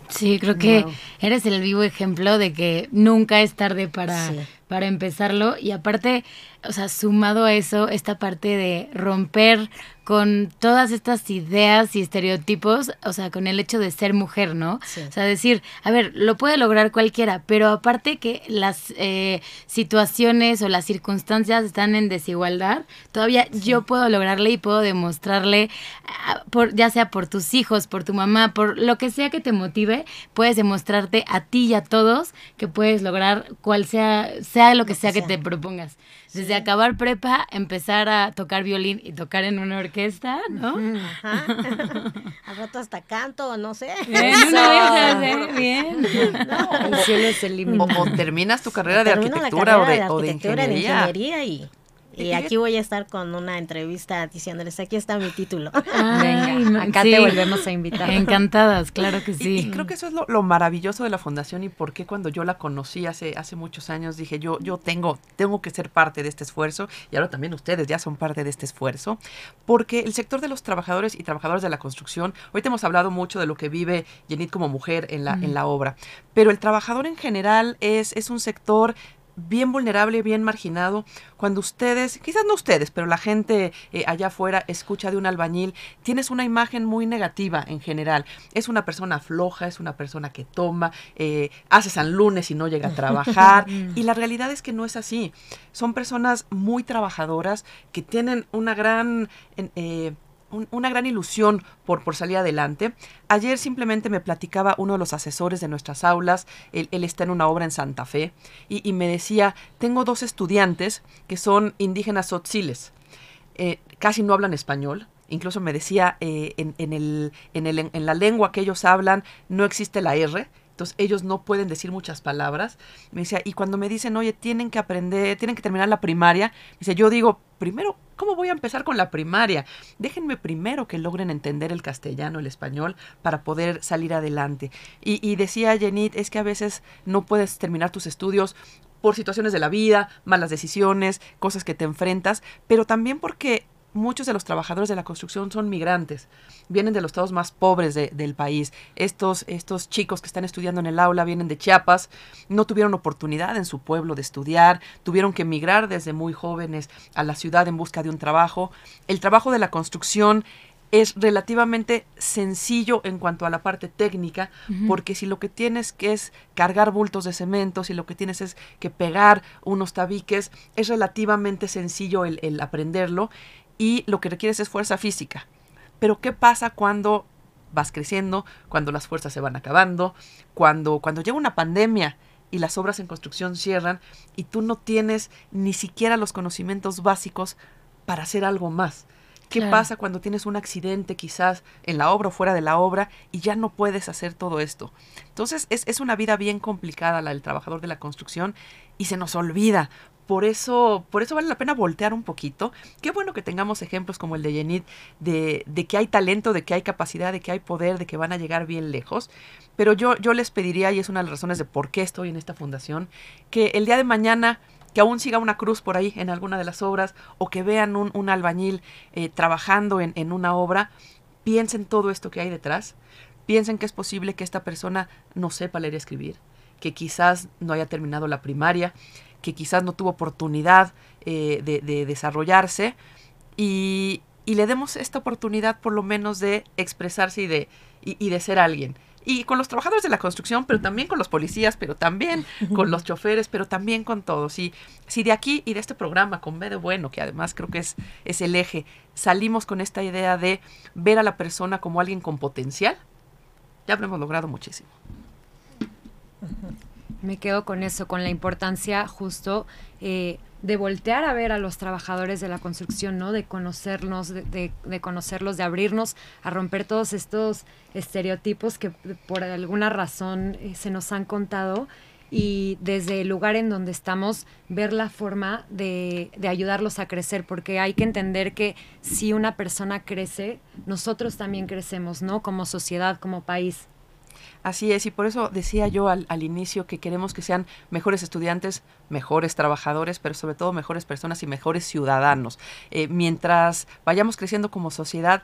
[SPEAKER 1] Sí, creo que eres el vivo ejemplo de que nunca es tarde para, para empezarlo. Y aparte, o sea, sumado a eso, esta parte de romper con todas estas ideas y estereotipos, o sea, con el hecho de ser mujer, ¿no? O sea, decir, a ver, lo puede lograr cualquiera, pero aparte que las eh, situaciones o las circunstancias están en desigualdad, todavía yo puedo lograrle y puedo demostrarle, ah, por, ya sea por tus hijos, por tu mamá, por lo que sea que te motive, puedes demostrarte a ti y a todos que puedes lograr cual sea, sea lo que sea que te propongas. Desde acabar prepa, empezar a tocar violín y tocar en una orquesta, ¿no? Ajá.
[SPEAKER 4] Al rato hasta canto, no sé.
[SPEAKER 1] Bien, ¿eh? bien.
[SPEAKER 2] el cielo es el límite.
[SPEAKER 3] O, terminas tu carrera de arquitectura o de, o de
[SPEAKER 4] ingeniería y y aquí voy a estar con una entrevista diciéndoles, aquí está mi título.
[SPEAKER 2] Venga, acá te volvemos a invitar.
[SPEAKER 1] Encantadas, claro que sí.
[SPEAKER 3] Y, creo que eso es lo, maravilloso de la fundación y por qué cuando yo la conocí hace, hace muchos años dije, yo, yo tengo, tengo que ser parte de este esfuerzo y ahora también ustedes ya son parte de este esfuerzo, porque el sector de los trabajadores y trabajadoras de la construcción, hoy te hemos hablado mucho de lo que vive Jenit como mujer en la, en la obra, pero el trabajador en general es, es un sector bien vulnerable, bien marginado. Cuando ustedes, quizás no ustedes, pero la gente eh, allá afuera escucha de un albañil, tienes una imagen muy negativa en general. Es una persona floja, es una persona que toma, eh, hace San Lunes y no llega a trabajar. y la realidad es que no es así. Son personas muy trabajadoras que tienen una gran... Eh, una gran ilusión por, por salir adelante. Ayer simplemente me platicaba uno de los asesores de nuestras aulas, él, está en una obra en Santa Fe, y, me decía, tengo dos estudiantes que son indígenas tzotziles, eh, casi no hablan español, incluso me decía, eh, en, en, el, en, el, en la lengua que ellos hablan no existe la R, entonces ellos no pueden decir muchas palabras. Me decía, y cuando me dicen, oye, tienen que aprender, tienen que terminar la primaria, dice, yo digo, primero, ¿cómo voy a empezar con la primaria? Déjenme primero que logren entender el castellano, el español, para poder salir adelante. Y, decía Jenit, es que a veces no puedes terminar tus estudios por situaciones de la vida, malas decisiones, cosas que te enfrentas, pero también porque muchos de los trabajadores de la construcción son migrantes, vienen de los estados más pobres del país. Estos, estos chicos que están estudiando en el aula vienen de Chiapas, no tuvieron oportunidad en su pueblo de estudiar, tuvieron que emigrar desde muy jóvenes a la ciudad en busca de un trabajo. El trabajo de la construcción es relativamente sencillo en cuanto a la parte técnica, porque si lo que tienes que es cargar bultos de cemento, si lo que tienes es que pegar unos tabiques, es relativamente sencillo el, el aprenderlo y lo que requieres es fuerza física. Pero ¿qué pasa cuando vas creciendo, cuando las fuerzas se van acabando, cuando, cuando llega una pandemia y las obras en construcción cierran y tú no tienes ni siquiera los conocimientos básicos para hacer algo más? ¿Qué pasa cuando tienes un accidente quizás en la obra o fuera de la obra y ya no puedes hacer todo esto? Entonces es, es una vida bien complicada la del trabajador de la construcción y se nos olvida por eso, por eso vale la pena voltear un poquito. Qué bueno que tengamos ejemplos como el de Yenit, de, de, que hay talento, de que hay capacidad, de que hay poder, de que van a llegar bien lejos. Pero yo, yo les pediría, y es una de las razones de por qué estoy en esta fundación, que el día de mañana que aún siga una cruz por ahí en alguna de las obras o que vean un, un albañil eh, trabajando en, en una obra, piensen todo esto que hay detrás, piensen que es posible que esta persona no sepa leer y escribir, que quizás no haya terminado la primaria, que quizás no tuvo oportunidad eh, de, desarrollarse y, le demos esta oportunidad por lo menos de expresarse y de, ser alguien. Y con los trabajadores de la construcción, pero también con los policías, pero también con los choferes, pero también con todos. Y si de aquí y de este programa, con B de Bueno, que además creo que es, es el eje, salimos con esta idea de ver a la persona como alguien con potencial, ya habremos logrado muchísimo.
[SPEAKER 2] Me quedo con eso, con la importancia justo eh, de voltear a ver a los trabajadores de la construcción, ¿no? De conocernos, de, conocerlos, de abrirnos a romper todos estos estereotipos que por alguna razón eh, se nos han contado y desde el lugar en donde estamos ver la forma de, de, ayudarlos a crecer, porque hay que entender que si una persona crece, nosotros también crecemos, ¿no? Como sociedad, como país.
[SPEAKER 3] Así es, y por eso decía yo al, al, inicio que queremos que sean mejores estudiantes, mejores trabajadores, pero sobre todo mejores personas y mejores ciudadanos. Eh, mientras vayamos creciendo como sociedad,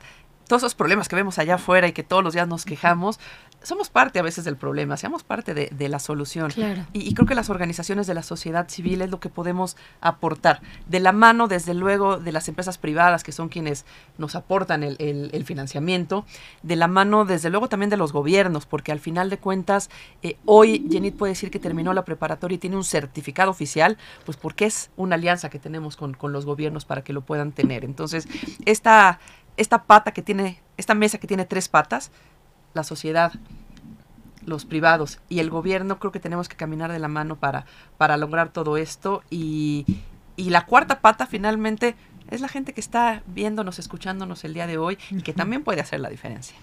[SPEAKER 3] todos esos problemas que vemos allá afuera y que todos los días nos quejamos, somos parte a veces del problema, seamos parte de, la solución. Y, creo que las organizaciones de la sociedad civil es lo que podemos aportar. De la mano, desde luego, de las empresas privadas, que son quienes nos aportan el, financiamiento. De la mano, desde luego, también de los gobiernos, porque al final de cuentas, eh, hoy Jenit puede decir que terminó la preparatoria y tiene un certificado oficial, pues porque es una alianza que tenemos con, con los gobiernos para que lo puedan tener. Entonces, esta, esta pata que tiene, esta mesa que tiene tres patas, la sociedad, los privados y el gobierno, creo que tenemos que caminar de la mano para, para lograr todo esto. Y, y la cuarta pata finalmente es la gente que está viéndonos, escuchándonos el día de hoy y que también puede hacer la diferencia.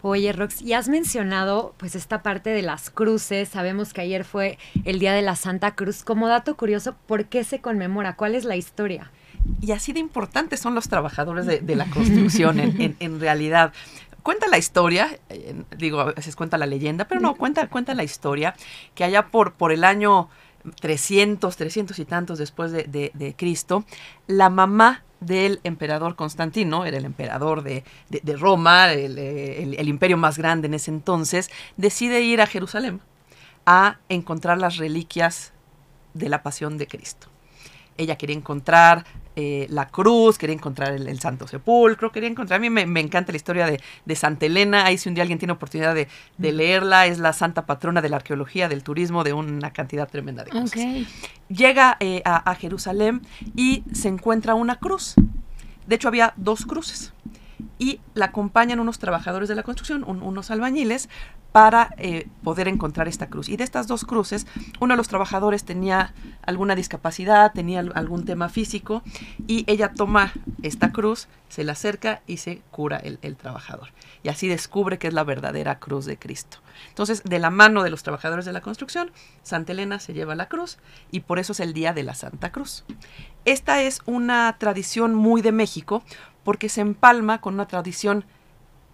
[SPEAKER 2] Oye, Rox, y has mencionado pues esta parte de las cruces. Sabemos que ayer fue el Día de la Santa Cruz. Como dato curioso, ¿por qué se conmemora? ¿Cuál es la historia?
[SPEAKER 3] Y así de importantes son los trabajadores de, la construcción en, realidad cuenta la historia, digo, a veces cuenta la leyenda, pero no, cuenta, cuenta la historia que allá por, por el año 300, 300 y tantos después de, Cristo, la mamá del emperador Constantino, era el emperador de, Roma, el, imperio más grande en ese entonces, decide ir a Jerusalén a encontrar las reliquias de la pasión de Cristo. Ella quería encontrar eh, la cruz, quería encontrar el, Santo Sepulcro, quería encontrar, a mí me, encanta la historia de, Santa Elena, ahí si un día alguien tiene oportunidad de, leerla, es la santa patrona de la arqueología, del turismo, de una cantidad tremenda de cosas. Llega eh, a, Jerusalén y se encuentra una cruz. De hecho, había dos cruces y la acompañan unos trabajadores de la construcción, unos albañiles, para eh, poder encontrar esta cruz. Y de estas dos cruces, uno de los trabajadores tenía alguna discapacidad, tenía algún tema físico, y ella toma esta cruz, se la acerca y se cura el, el trabajador. Y así descubre que es la verdadera cruz de Cristo. Entonces, de la mano de los trabajadores de la construcción, Santa Elena se lleva la cruz y por eso es el Día de la Santa Cruz. Esta es una tradición muy de México porque se empalma con una tradición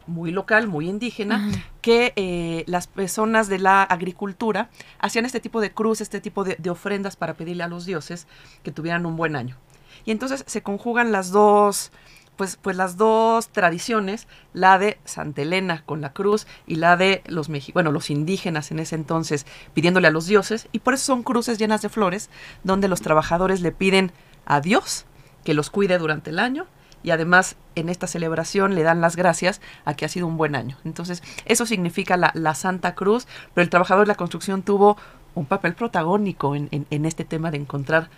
[SPEAKER 3] muy local, muy indígena, que eh, las personas de la agricultura hacían este tipo de cruz, este tipo de, ofrendas para pedirle a los dioses que tuvieran un buen año. Y entonces se conjugan las dos, pues, pues las dos tradiciones, la de Santa Elena con la cruz y la de los bueno, los indígenas en ese entonces pidiéndole a los dioses, y por eso son cruces llenas de flores, donde los trabajadores le piden a Dios que los cuide durante el año y además en esta celebración le dan las gracias a que ha sido un buen año. Entonces, eso significa la, Santa Cruz, pero el trabajador de la construcción tuvo un papel protagónico en, este tema de encontrar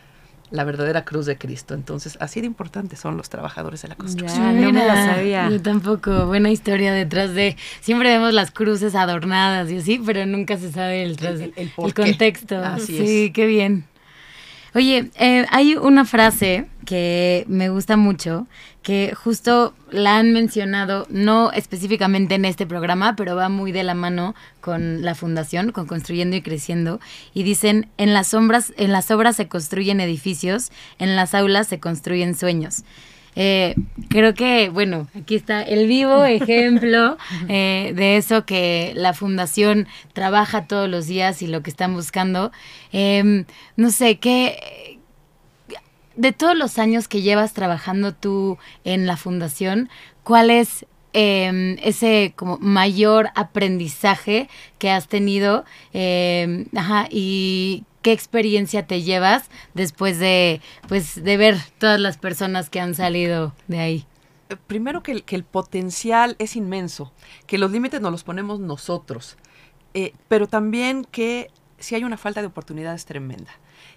[SPEAKER 3] la verdadera cruz de Cristo. Entonces, así de importantes son los trabajadores de la construcción.
[SPEAKER 1] no me la sabía. Yo tampoco. Buena historia detrás de. Siempre vemos las cruces adornadas y así, pero nunca se sabe el, el, contexto. Así sí, qué bien. Oye, eh, hay una frase que me gusta mucho, que justo la han mencionado, no específicamente en este programa, pero va muy de la mano con la fundación, con Construyendo y Creciendo, y dicen, en las, sombras, en las obras se construyen edificios, en las aulas se construyen sueños. Eh, creo que, bueno, aquí está el vivo ejemplo eh, de eso que la fundación trabaja todos los días y lo que están buscando. Em, no sé, ¿qué, de todos los años que llevas trabajando tú en la fundación, ¿cuál es em, ese como mayor aprendizaje que has tenido? Em, ajá, y qué experiencia te llevas después de, pues, de ver todas las personas que han salido de ahí.
[SPEAKER 3] Primero que el, que el potencial es inmenso, que los límites nos los ponemos nosotros, eh, pero también que si hay una falta de oportunidades tremenda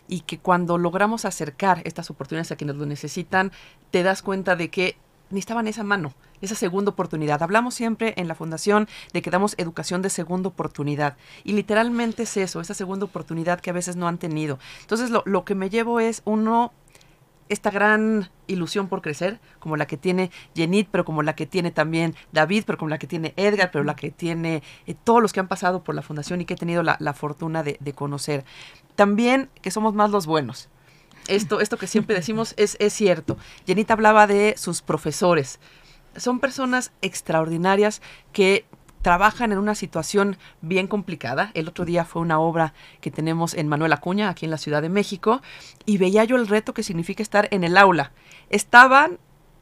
[SPEAKER 3] y que cuando logramos acercar estas oportunidades a quienes lo necesitan, te das cuenta de que necesitaban esa mano, esa segunda oportunidad. Hablamos siempre en la fundación de que damos educación de segunda oportunidad. Y literalmente es eso, esa segunda oportunidad que a veces no han tenido. Entonces lo, lo que me llevo es uno, esta gran ilusión por crecer, como la que tiene Jenit, pero como la que tiene también David, pero como la que tiene Edgar, pero la que tiene eh, todos los que han pasado por la fundación y que he tenido la, la fortuna de, de, conocer. También que somos más los buenos. Esto, esto que siempre decimos es, es cierto. Jenit hablaba de sus profesores. Son personas extraordinarias que trabajan en una situación bien complicada. El otro día fue una obra que tenemos en Manuel Acuña, aquí en la Ciudad de México, y veía yo el reto que significa estar en el aula. Estaban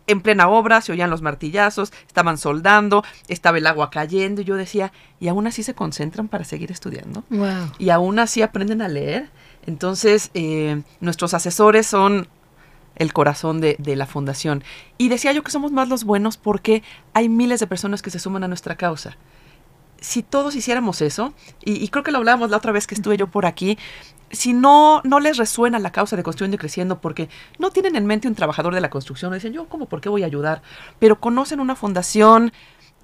[SPEAKER 3] en plena obra, se oían los martillazos, estaban soldando, estaba el agua cayendo, y yo decía, y aún así se concentran para seguir estudiando.
[SPEAKER 1] Wow.
[SPEAKER 3] Y aún así aprenden a leer. Entonces, eh, nuestros asesores son el corazón de, de, la fundación. Y decía yo que somos más los buenos porque hay miles de personas que se suman a nuestra causa. Si todos hiciéramos eso, y, creo que lo hablábamos la otra vez que estuve yo por aquí, si no, no les resuena la causa de Construyendo y Creciendo porque no tienen en mente un trabajador de la construcción, dicen yo, ¿cómo? ¿Por qué voy a ayudar? Pero conocen una fundación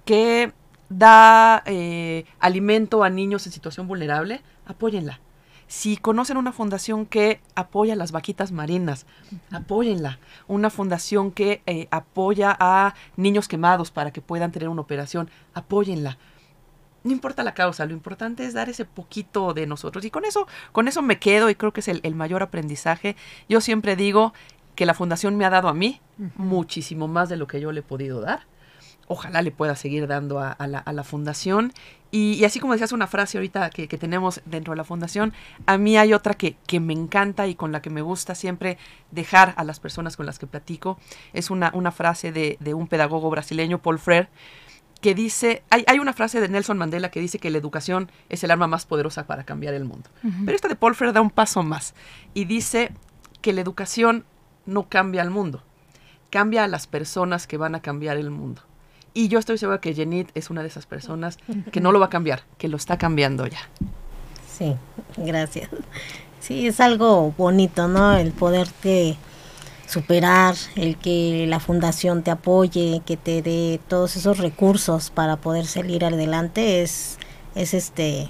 [SPEAKER 3] que da eh, alimento a niños en situación vulnerable, apóyenla si conocen una fundación que apoya las vaquitas marinas, apóyenla. Una fundación que eh, apoya a niños quemados para que puedan tener una operación, apóyenla. No importa la causa, lo importante es dar ese poquito de nosotros. Y con eso, con eso me quedo y creo que es el, el mayor aprendizaje. Yo siempre digo que la fundación me ha dado a mí uh -huh. muchísimo más de lo que yo le he podido dar ojalá le pueda seguir dando a, a, la, a la, fundación. Y, y, así como decías una frase ahorita que, que, tenemos dentro de la fundación, a mí hay otra que, que, me encanta y con la que me gusta siempre dejar a las personas con las que platico. Es una, una frase de, de un pedagogo brasileño, Paul Freire, que dice, hay, hay, una frase de Nelson Mandela que dice que la educación es el arma más poderosa para cambiar el mundo. Uh -huh. Pero esta de Paul Freire da un paso más y dice que la educación no cambia al mundo, cambia a las personas que van a cambiar el mundo. Y yo estoy segura que Jenit es una de esas personas que no lo va a cambiar, que lo está cambiando ya.
[SPEAKER 4] Sí, gracias. Sí, es algo bonito, ¿no? El poderte superar, el que la fundación te apoye, que te dé todos esos recursos para poder salir adelante es, es este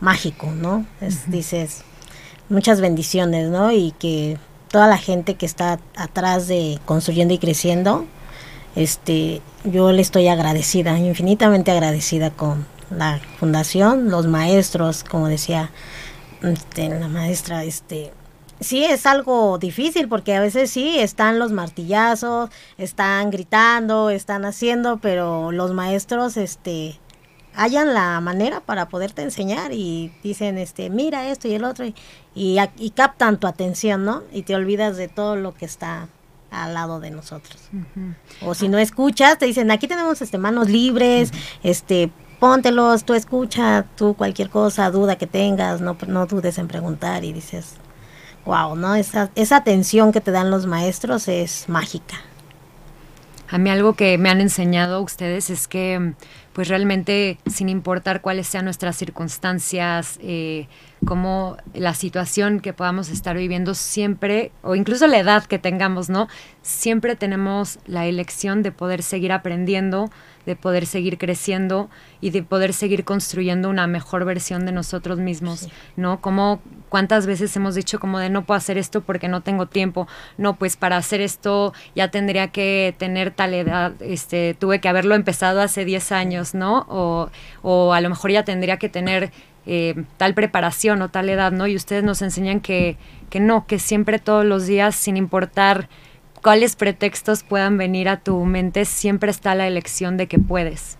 [SPEAKER 4] mágico, ¿no? Es, uh -huh. Dices, muchas bendiciones, ¿no? Y que toda la gente que está atrás de construyendo y creciendo, este, yo le estoy agradecida, infinitamente agradecida con la fundación, los maestros, como decía este, la maestra, este, sí es algo difícil porque a veces sí están los martillazos, están gritando, están haciendo, pero los maestros, este, hallan la manera para poderte enseñar y dicen, este, mira esto y el otro y, y, y captan tu atención, ¿no? Y te olvidas de todo lo que está al lado de nosotros. Uh -huh. O si no escuchas, te dicen, aquí tenemos este manos libres, uh -huh. este póntelos, tú escucha, tú cualquier cosa, duda que tengas, no, no dudes en preguntar y dices, wow, ¿no? Esa, esa atención que te dan los maestros es mágica.
[SPEAKER 2] A mí algo que me han enseñado ustedes es que, pues realmente, sin importar cuáles sean nuestras circunstancias, eh, como la situación que podamos estar viviendo siempre, o incluso la edad que tengamos, ¿no? Siempre tenemos la elección de poder seguir aprendiendo, de poder seguir creciendo y de poder seguir construyendo una mejor versión de nosotros mismos, sí. ¿no? Como cuántas veces hemos dicho como de no puedo hacer esto porque no tengo tiempo, no, pues para hacer esto ya tendría que tener tal edad, este, tuve que haberlo empezado hace 10 años, ¿no? O, o a lo mejor ya tendría que tener eh, tal preparación o tal edad, ¿no? Y ustedes nos enseñan que, que no, que siempre todos los días, sin importar cuáles pretextos puedan venir a tu mente, siempre está la elección de que puedes.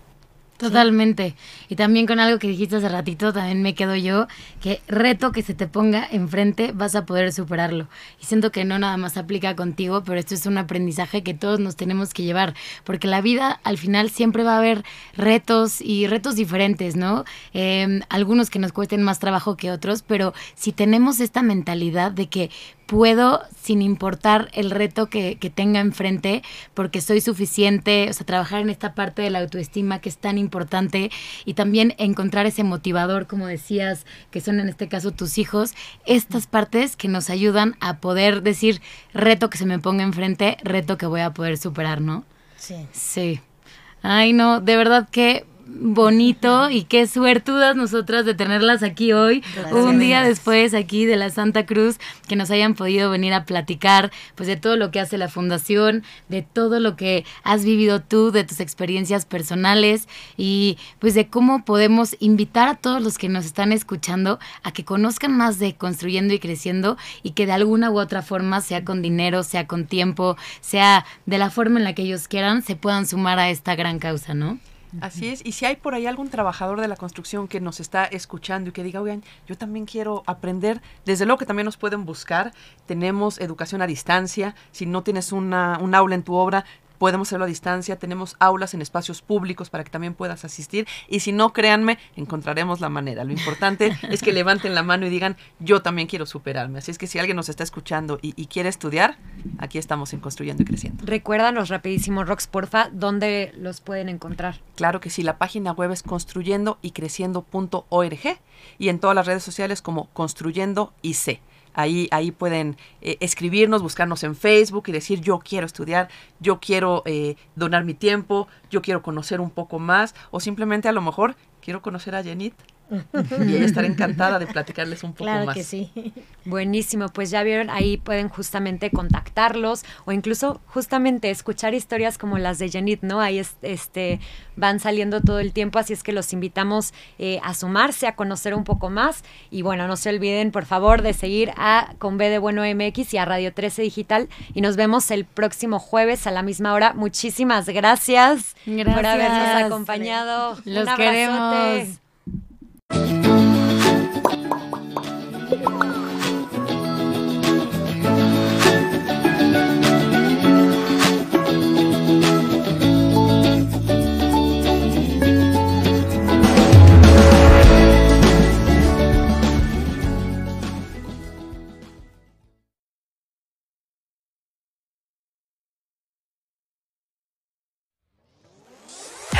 [SPEAKER 1] Totalmente. Y también con algo que dijiste hace ratito, también me quedo yo, que reto que se te ponga enfrente, vas a poder superarlo. Y siento que no nada más aplica contigo, pero esto es un aprendizaje que todos nos tenemos que llevar, porque la vida al final siempre va a haber retos y retos diferentes, ¿no? Eh, algunos que nos cuesten más trabajo que otros, pero si tenemos esta mentalidad de que puedo sin importar el reto que, que, tenga enfrente, porque soy suficiente, o sea, trabajar en esta parte de la autoestima que es tan importante y también encontrar ese motivador, como decías, que son en este caso tus hijos, estas partes que nos ayudan a poder decir, reto que se me ponga enfrente, reto que voy a poder superar, ¿no?
[SPEAKER 4] Sí.
[SPEAKER 1] Sí. Ay, no, de verdad que bonito y qué suertudas nosotras de tenerlas aquí hoy, un día después aquí de la Santa Cruz, que nos hayan podido venir a platicar pues de todo lo que hace la fundación, de todo lo que has vivido tú, de tus experiencias personales y pues de cómo podemos invitar a todos los que nos están escuchando a que conozcan más de construyendo y creciendo y que de alguna u otra forma, sea con dinero, sea con tiempo, sea de la forma en la que ellos quieran, se puedan sumar a esta gran causa, ¿no?
[SPEAKER 3] Así es, y si hay por ahí algún trabajador de la construcción que nos está escuchando y que diga, oigan, yo también quiero aprender, desde luego que también nos pueden buscar, tenemos educación a distancia, si no tienes una, un aula en tu obra, podemos hacerlo a distancia, tenemos aulas en espacios públicos para que también puedas asistir y si no, créanme, encontraremos la manera. Lo importante es que levanten la mano y digan, yo también quiero superarme. Así es que si alguien nos está escuchando y, y quiere estudiar, aquí estamos en Construyendo y Creciendo.
[SPEAKER 2] Recuérdanos rapidísimo, Rox, porfa, ¿dónde los pueden encontrar?
[SPEAKER 3] Claro que sí, la página web es construyendo y creciendo.org y en todas las redes sociales como Construyendo IC. Ahí, ahí pueden eh, escribirnos, buscarnos en Facebook y decir yo quiero estudiar, yo quiero eh, donar mi tiempo, yo quiero conocer un poco más o simplemente a lo mejor quiero conocer a Jenit y ella estará encantada de platicarles un poco
[SPEAKER 4] claro
[SPEAKER 3] más.
[SPEAKER 4] que sí.
[SPEAKER 2] Buenísimo, pues ya vieron, ahí pueden justamente contactarlos o incluso justamente escuchar historias como las de Janit, ¿no? Ahí es, este, van saliendo todo el tiempo, así es que los invitamos eh, a sumarse, a conocer un poco más y bueno, no se olviden por favor de seguir a Con B de Bueno MX y a Radio 13 Digital y nos vemos el próximo jueves a la misma hora. Muchísimas gracias,
[SPEAKER 1] Gracias.
[SPEAKER 2] por habernos acompañado.
[SPEAKER 1] Los
[SPEAKER 2] Un abrazote.
[SPEAKER 1] queremos. Adiós.